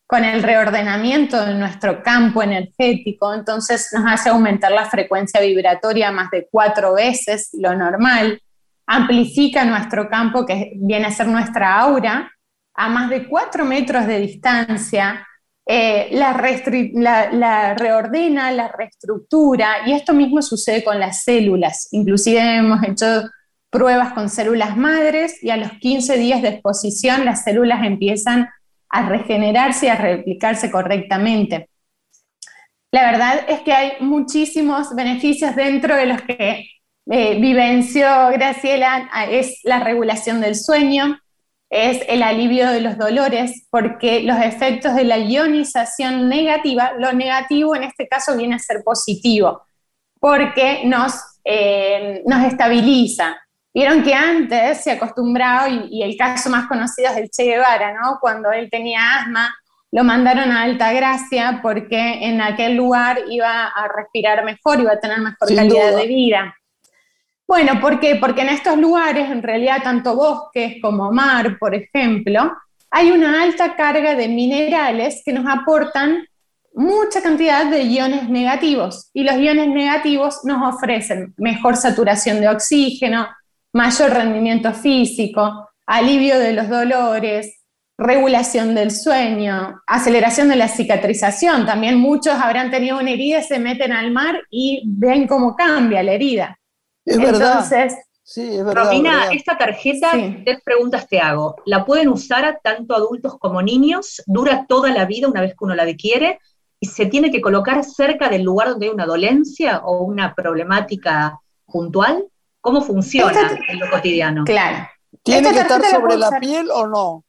con el reordenamiento de nuestro campo energético, entonces nos hace aumentar la frecuencia vibratoria más de cuatro veces lo normal amplifica nuestro campo, que viene a ser nuestra aura, a más de cuatro metros de distancia, eh, la, la, reordena, la reestructura, y esto mismo sucede con las células. Inclusive hemos hecho pruebas con células madres y a los 15 días de exposición las células empiezan a regenerarse y a replicarse correctamente. La verdad es que hay muchísimos beneficios dentro de los que eh, vivenció Graciela es la regulación del sueño, es el alivio de los dolores, porque los efectos de la ionización negativa, lo negativo en este caso viene a ser positivo, porque nos, eh, nos estabiliza. Vieron que antes se acostumbraba, y, el caso más conocido es el Che Guevara, ¿no? Cuando él tenía asma, lo mandaron a Alta Gracia porque en aquel lugar iba a respirar mejor, iba a tener mejor calidad de vida. Bueno, ¿por qué? Porque en estos lugares, en realidad, tanto bosques como mar, por ejemplo, hay una alta carga de minerales que nos aportan mucha cantidad de iones negativos y los iones negativos nos ofrecen mejor saturación de oxígeno, mayor rendimiento físico, alivio de los dolores, regulación del sueño, aceleración de la cicatrización. También muchos habrán tenido una herida, se meten al mar y ven cómo cambia la herida. Es verdad. Sí, es verdad, Romina, esta tarjeta, tres preguntas te hago. ¿La pueden usar tanto adultos como niños? ¿Dura toda la vida una vez que uno la adquiere? ¿Y se tiene que colocar cerca del lugar donde hay una dolencia o una problemática puntual? ¿Cómo funciona en lo cotidiano? Claro. ¿Tiene que estar sobre la piel o no?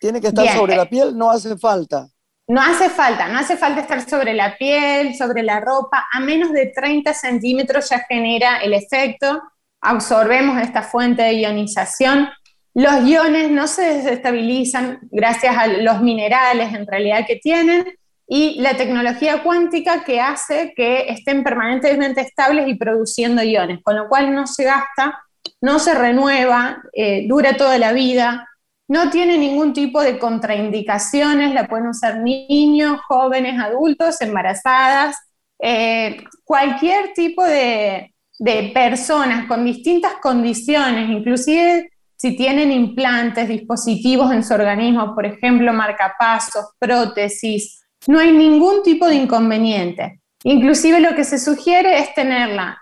¿Tiene que estar sobre la piel? No hace falta. No hace falta, no hace falta estar sobre la piel, sobre la ropa, a menos de 30 centímetros ya genera el efecto, absorbemos esta fuente de ionización. Los iones no se desestabilizan gracias a los minerales en realidad que tienen y la tecnología cuántica que hace que estén permanentemente estables y produciendo iones, con lo cual no se gasta, no se renueva, eh, dura toda la vida, no tiene ningún tipo de contraindicaciones, la pueden usar niños, jóvenes, adultos, embarazadas, eh, cualquier tipo de, de personas con distintas condiciones, inclusive si tienen implantes, dispositivos en su organismo, por ejemplo, marcapasos, prótesis, no hay ningún tipo de inconveniente. Inclusive lo que se sugiere es tenerla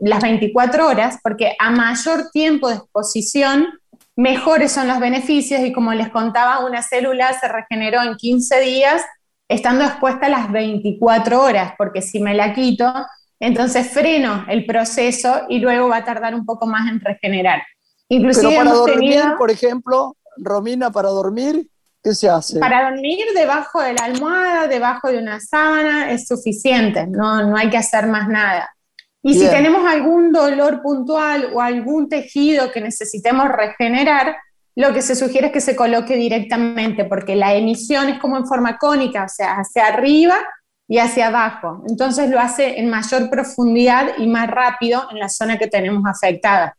las 24 horas, porque a mayor tiempo de exposición, mejores son los beneficios y como les contaba, una célula se regeneró en 15 días estando expuesta las 24 horas, porque si me la quito, entonces freno el proceso y luego va a tardar un poco más en regenerar. Inclusive para dormir, por ejemplo, Romina, para dormir, ¿qué se hace? Para dormir debajo de la almohada, debajo de una sábana, es suficiente, no, no hay que hacer más nada. Y si tenemos algún dolor puntual o algún tejido que necesitemos regenerar, lo que se sugiere es que se coloque directamente, porque la emisión es como en forma cónica, o sea, hacia arriba y hacia abajo. Entonces lo hace en mayor profundidad y más rápido en la zona que tenemos afectada.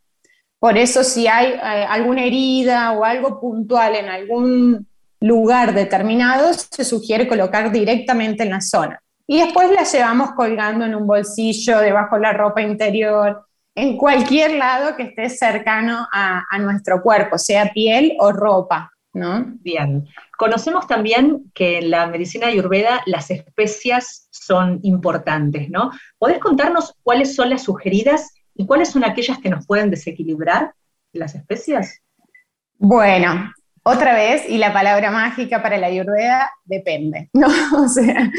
Por eso si hay eh, alguna herida o algo puntual en algún lugar determinado, se sugiere colocar directamente en la zona. Y después la llevamos colgando en un bolsillo, debajo de la ropa interior, en cualquier lado que esté cercano a, nuestro cuerpo, sea piel o ropa, ¿no? Bien. Conocemos también que en la medicina ayurveda las especias son importantes, ¿no? ¿Podés contarnos cuáles son las sugeridas y cuáles son aquellas que nos pueden desequilibrar las especias? Bueno, otra vez, y la palabra mágica para la ayurveda, depende, ¿no? O sea,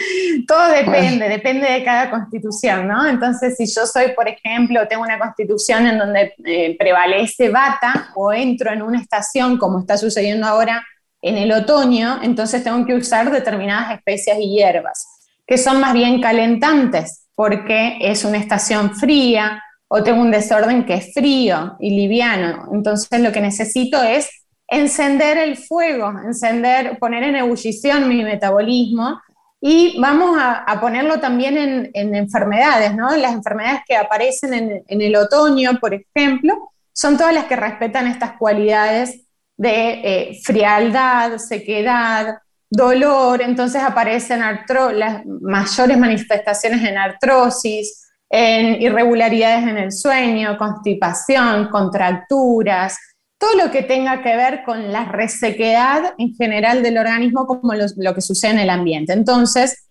todo depende, depende de cada constitución, ¿no? Entonces, si yo soy, por ejemplo, tengo una constitución en donde eh, prevalece bata o entro en una estación, como está sucediendo ahora en el otoño, entonces tengo que usar determinadas especias y hierbas, que son más bien calentantes, porque es una estación fría o tengo un desorden que es frío y liviano. Entonces, lo que necesito es encender el fuego, encender, poner en ebullición mi metabolismo y vamos a, ponerlo también en, enfermedades, ¿no? Las enfermedades que aparecen en, el otoño, por ejemplo, son todas las que respetan estas cualidades de eh, frialdad, sequedad, dolor, entonces aparecen las mayores manifestaciones en artrosis, en irregularidades en el sueño, constipación, contracturas, todo lo que tenga que ver con la resequedad en general del organismo como lo, que sucede en el ambiente. Entonces,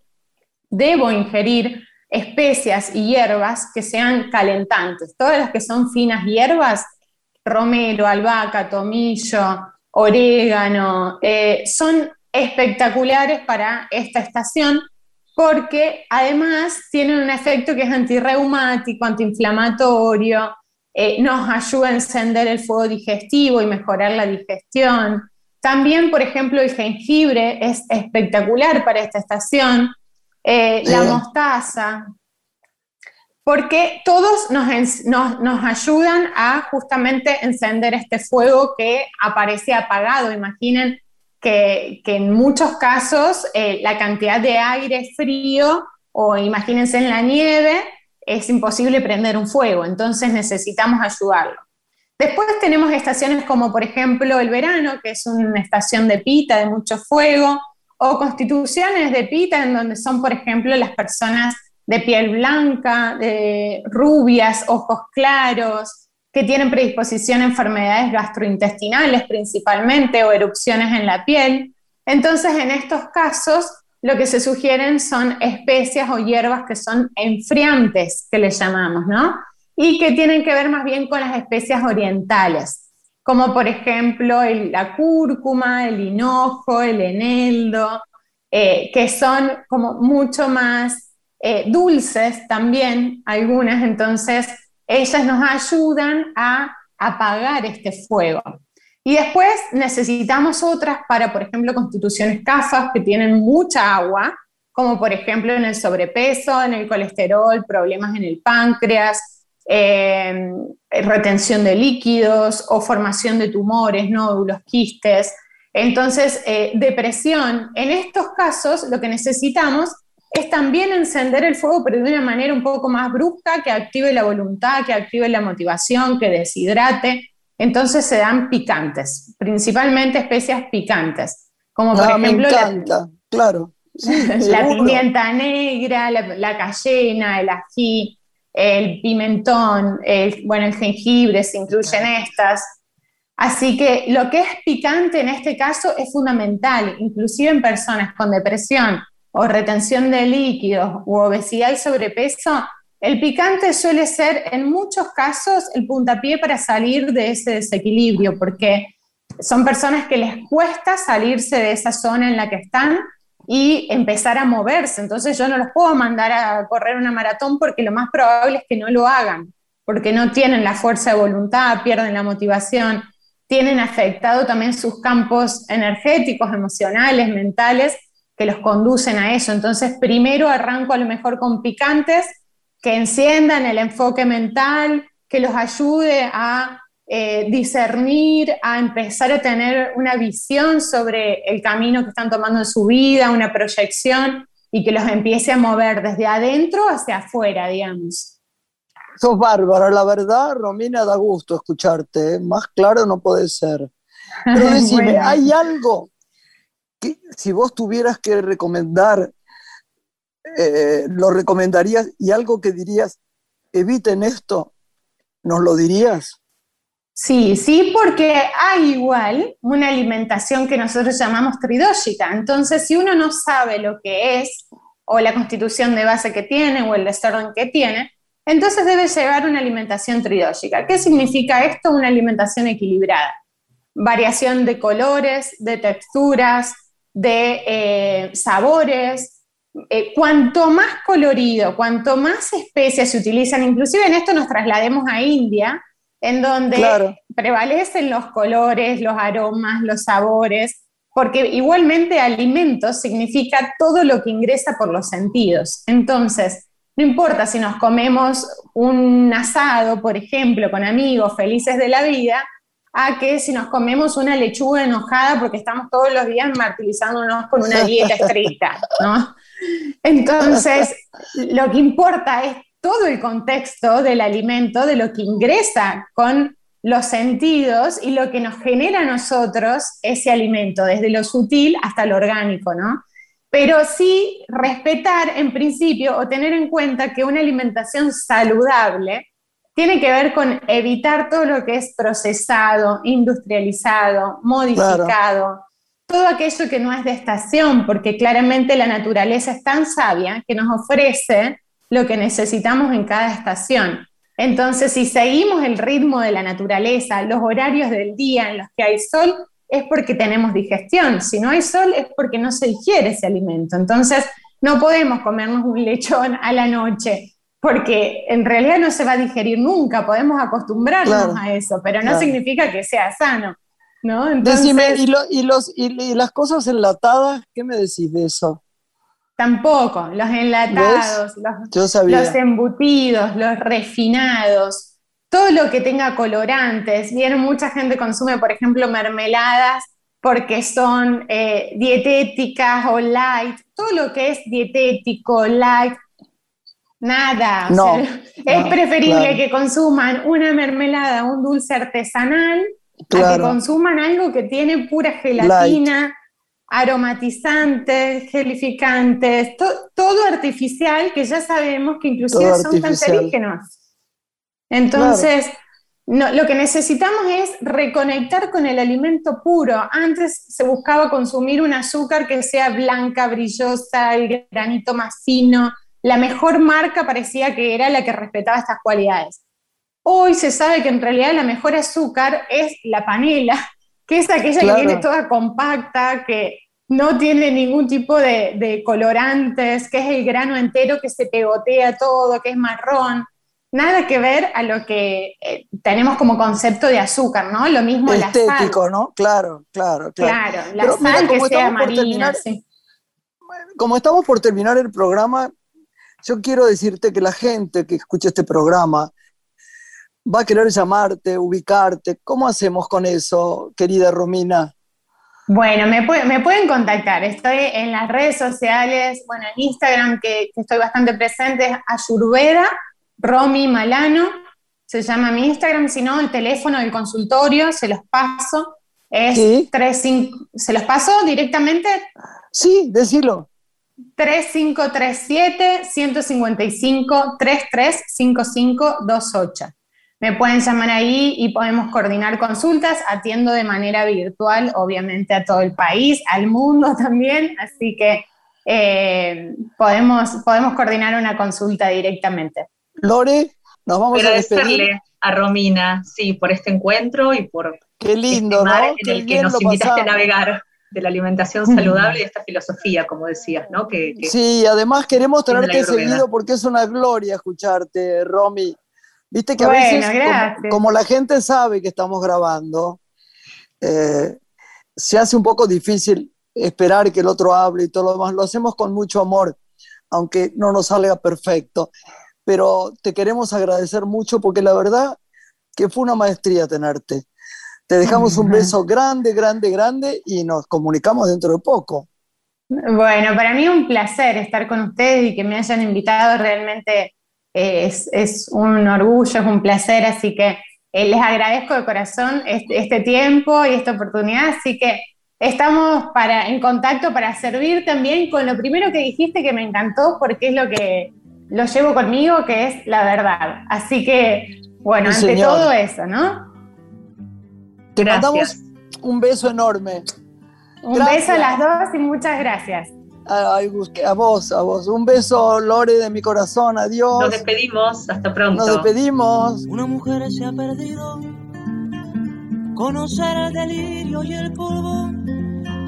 debo ingerir especias y hierbas que sean calentantes. Todas las que son finas hierbas, romero, albahaca, tomillo, orégano, eh, son espectaculares para esta estación porque además tienen un efecto que es antirreumático, antiinflamatorio, eh, nos ayuda a encender el fuego digestivo y mejorar la digestión. También, por ejemplo, el jengibre es espectacular para esta estación, eh, la mostaza, porque todos nos, nos, ayudan a justamente encender este fuego que aparece apagado. Imaginen que, en muchos casos eh, la cantidad de aire frío, o imagínense en la nieve, es imposible prender un fuego, entonces necesitamos ayudarlo. Después tenemos estaciones como por ejemplo el verano, que es una estación de pita, de mucho fuego, o constituciones de pita en donde son por ejemplo las personas de piel blanca, de rubias, ojos claros, que tienen predisposición a enfermedades gastrointestinales principalmente o erupciones en la piel. Entonces, en estos casos, lo que se sugieren son especias o hierbas que son enfriantes, que les llamamos, ¿no? Y que tienen que ver más bien con las especias orientales, como por ejemplo la cúrcuma, el hinojo, el eneldo, eh, que son como mucho más eh, dulces también, algunas, entonces ellas nos ayudan a apagar este fuego. Y después necesitamos otras para, por ejemplo, constituciones CAFAS que tienen mucha agua, como por ejemplo en el sobrepeso, en el colesterol, problemas en el páncreas, em, retención de líquidos o formación de tumores, nódulos, quistes. Entonces, eh, depresión. En estos casos, lo que necesitamos es también encender el fuego, pero de una manera un poco más brusca, que active la voluntad, que active la motivación, que deshidrate. Entonces se dan picantes, principalmente especias picantes, como por Ah, me ejemplo la- encanta, claro. Sí, la pimienta negra, la, la cayena, el ají, el pimentón, el- bueno, el jengibre se incluyen estas. Así que lo que es picante en este caso es fundamental, inclusive en personas con depresión o retención de líquidos u obesidad y sobrepeso, el picante suele ser en muchos casos el puntapié para salir de ese desequilibrio, porque son personas que les cuesta salirse de esa zona en la que están y empezar a moverse. Entonces yo no los puedo mandar a correr una maratón porque lo más probable es que no lo hagan, porque no tienen la fuerza de voluntad, pierden la motivación, tienen afectado también sus campos energéticos, emocionales, mentales, que los conducen a eso. Entonces primero arranco a lo mejor con picantes que enciendan el enfoque mental, que los ayude a eh, discernir, a empezar a tener una visión sobre el camino que están tomando en su vida, una proyección y que los empiece a mover desde adentro hacia afuera, digamos. Sos bárbara, la verdad, Romina, da gusto escucharte, ¿eh? más claro no puede ser. Pero decime, Bueno. ¿hay algo que si vos tuvieras que recomendar, eh, lo recomendarías y algo que dirías, eviten esto, ¿nos lo dirías? Sí, sí, porque hay igual una alimentación que nosotros llamamos tridógica. Entonces, si uno no sabe lo que es, o la constitución de base que tiene, o el desorden que tiene, entonces debe llevar una alimentación tridógica. ¿Qué significa esto? Una alimentación equilibrada. Variación de colores, de texturas, de eh, sabores. Eh, cuanto más colorido, cuanto más especias se utilizan, inclusive en esto nos traslademos a India, en donde Claro. prevalecen los colores, los aromas, los sabores, porque igualmente alimentos significa todo lo que ingresa por los sentidos. Entonces, no importa si nos comemos un asado, por ejemplo, con amigos felices de la vida, a que si nos comemos una lechuga enojada porque estamos todos los días martirizándonos con una dieta estricta, ¿no? Entonces, lo que importa es todo el contexto del alimento, de lo que ingresa con los sentidos y lo que nos genera a nosotros ese alimento, desde lo sutil hasta lo orgánico, ¿no? Pero sí respetar en principio o tener en cuenta que una alimentación saludable tiene que ver con evitar todo lo que es procesado, industrializado, modificado, todo aquello que no es de estación, porque claramente la naturaleza es tan sabia que nos ofrece lo que necesitamos en cada estación. Entonces, si seguimos el ritmo de la naturaleza, los horarios del día en los que hay sol, es porque tenemos digestión. Si no hay sol, es porque no se digiere ese alimento. Entonces, no podemos comernos un lechón a la noche, porque en realidad no se va a digerir nunca. Podemos acostumbrarnos Claro, a eso, pero no claro. significa que sea sano. ¿no? Entonces, Decime, ¿y, lo- y los, y, y las cosas enlatadas? ¿Qué me decís de eso? tampoco, los enlatados, los embutidos, los refinados, todo lo que tenga colorantes. Bien, mucha gente consume, por ejemplo, mermeladas porque son eh, dietéticas o light. Todo lo que es dietético, light, nada. O No, sea, es preferible claro. que consuman una mermelada, un dulce artesanal, a que consuman algo que tiene pura gelatina, aromatizantes, gelificantes, to- todo artificial que ya sabemos que inclusive Todo son artificial. cancerígenos. Entonces, no, lo que necesitamos es reconectar con el alimento puro. Antes se buscaba consumir un azúcar que sea blanca, brillosa, el granito más fino. La mejor marca parecía que era la que respetaba estas cualidades. Hoy se sabe que en realidad la mejor azúcar es la panela, que es aquella Claro. que viene toda compacta, que no tiene ningún tipo de, de colorantes, que es el grano entero que se pegotea todo, que es marrón. Nada que ver a lo que eh, tenemos como concepto de azúcar, ¿no? Lo mismo la sal. Estético, ¿no? Claro, claro, claro. Claro, la Pero mira, sal que sea marina, terminar- sí. Como estamos por terminar el programa, yo quiero decirte que la gente que escucha este programa va a querer llamarte, ubicarte. ¿Cómo hacemos con eso, querida Romina? Bueno, me, puede- me pueden contactar. Estoy en las redes sociales, bueno, en Instagram, que, que estoy bastante presente, es Ayurveda, Romy Malano. se llama mi Instagram, si no, el teléfono del consultorio, se los paso. Es ¿Sí? ¿Se los paso directamente? Sí, decilo. 3537-155-335528. Me pueden llamar ahí y podemos coordinar consultas. Atiendo de manera virtual, obviamente, a todo el país, al mundo también. Así que eh, podemos, podemos coordinar una consulta directamente. Lore, nos vamos a despedir. a Romina, sí, por este encuentro y por Qué lindo, este en el que nos invitaste a navegar de la alimentación saludable y esta filosofía, como decías, ¿no? Que, sí, además queremos tenerte seguido porque es una gloria escucharte, Romy. Viste que a veces, como, la gente sabe que estamos grabando, eh, se hace un poco difícil esperar que el otro hable y todo lo demás. Lo hacemos con mucho amor, aunque no nos salga perfecto. Pero te queremos agradecer mucho porque la verdad que fue una maestría tenerte. Te dejamos un beso grande, grande, grande y nos comunicamos dentro de poco. Bueno, para mí un placer estar con ustedes y que me hayan invitado. Realmente eh, es, un orgullo, es un placer, así que eh, les agradezco de corazón este, este, tiempo y esta oportunidad. Así que estamos para, en contacto para servir también con lo primero que dijiste que me encantó porque es lo que lo llevo conmigo, que es la verdad. Así que, bueno, ante todo eso, ¿no? Te mandamos un beso enorme. Un beso a las dos y muchas gracias. a vos, a vos. Un beso, Lore, de mi corazón. Adiós. Nos despedimos. Hasta pronto. Nos despedimos. Una mujer se ha perdido. Conocer el delirio y el polvo.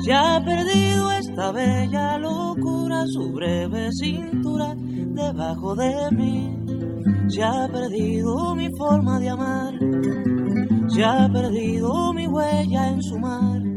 Se ha perdido esta bella locura, su breve cintura debajo de mí. Se ha perdido mi forma de amar se ha perdido mi huella en su mar.